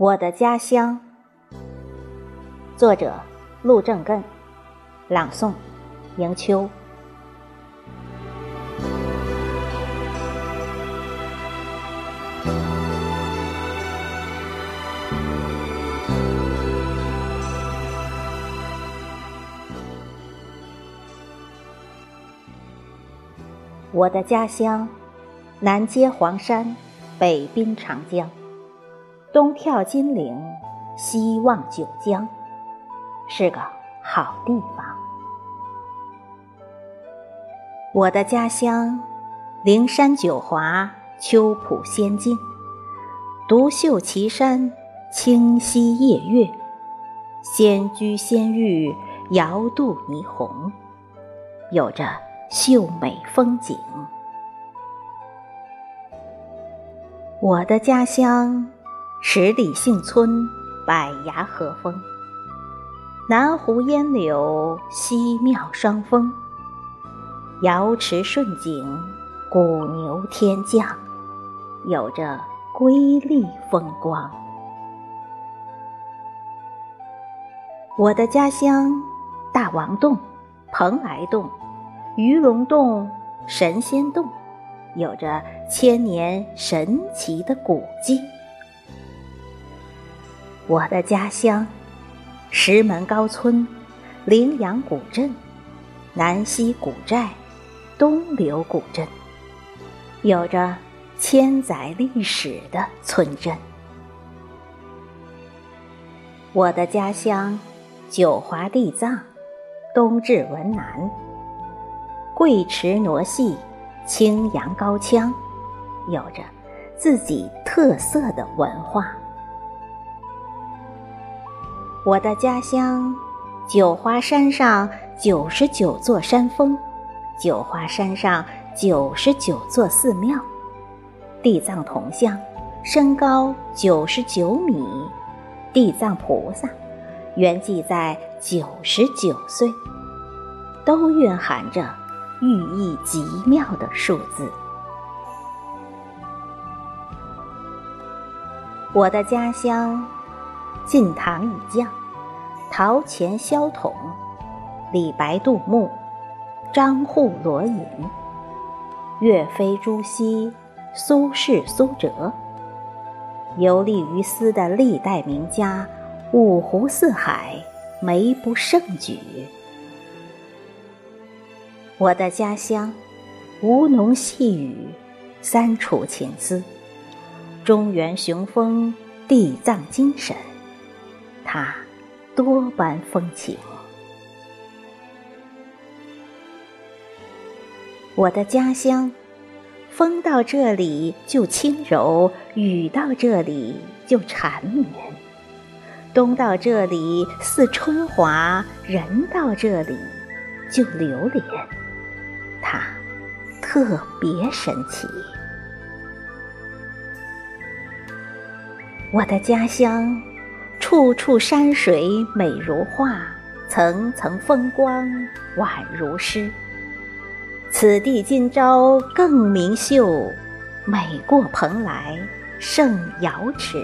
我的家乡，作者陆正根，朗诵迎秋。我的家乡，南接黄山，北滨长江。东眺金陵，西望九江，是个好地方。我的家乡，灵山九华，秋浦仙境，独秀奇山，清溪夜月，仙居仙域，遥渡霓虹，有着秀美风景。我的家乡。十里杏村，百崖河风。南湖烟柳，西庙双峰。瑶池顺景，古牛天降，有着瑰丽风光。我的家乡，大王洞、蓬莱洞、鱼龙洞、神仙洞，有着千年神奇的古迹。我的家乡，石门高村、羚羊古镇、南溪古寨、东流古镇，有着千载历史的村镇。我的家乡，九华地藏、东至文南、贵池傩戏、青阳高腔，有着自己特色的文化。我的家乡，九华山上九十九座山峰，九华山上九十九座寺庙，地藏铜像身高九十九米，地藏菩萨圆寂在九十九岁，都蕴含着寓意极妙的数字。我的家乡。晋唐以降，陶潜萧统，李白杜牧，张祜罗隐，岳飞朱熹，苏轼苏辙，游历于斯的历代名家，五湖四海，没不胜举。我的家乡，吴侬细雨，三楚情思，中原雄风，地藏精神。它多般风情。我的家乡，风到这里就轻柔，雨到这里就缠绵，冬到这里似春华，人到这里就流连。它特别神奇。我的家乡。处处山水美如画，层层风光宛如诗。此地今朝更明秀，美过蓬莱胜瑶池。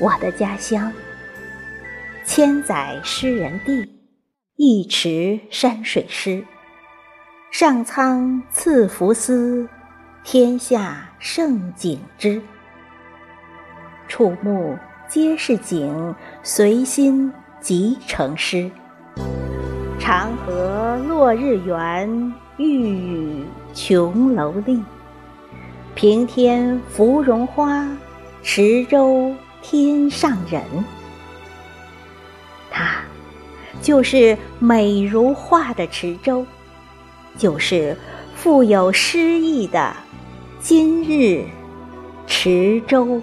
我的家乡，千载诗人地，一池山水诗。上苍赐福斯，天下胜景之。触目皆是景，随心即成诗。长河落日圆，玉宇琼楼丽。平天芙蓉花，池洲天上人。它就是美如画的池洲，就是富有诗意的今日池洲。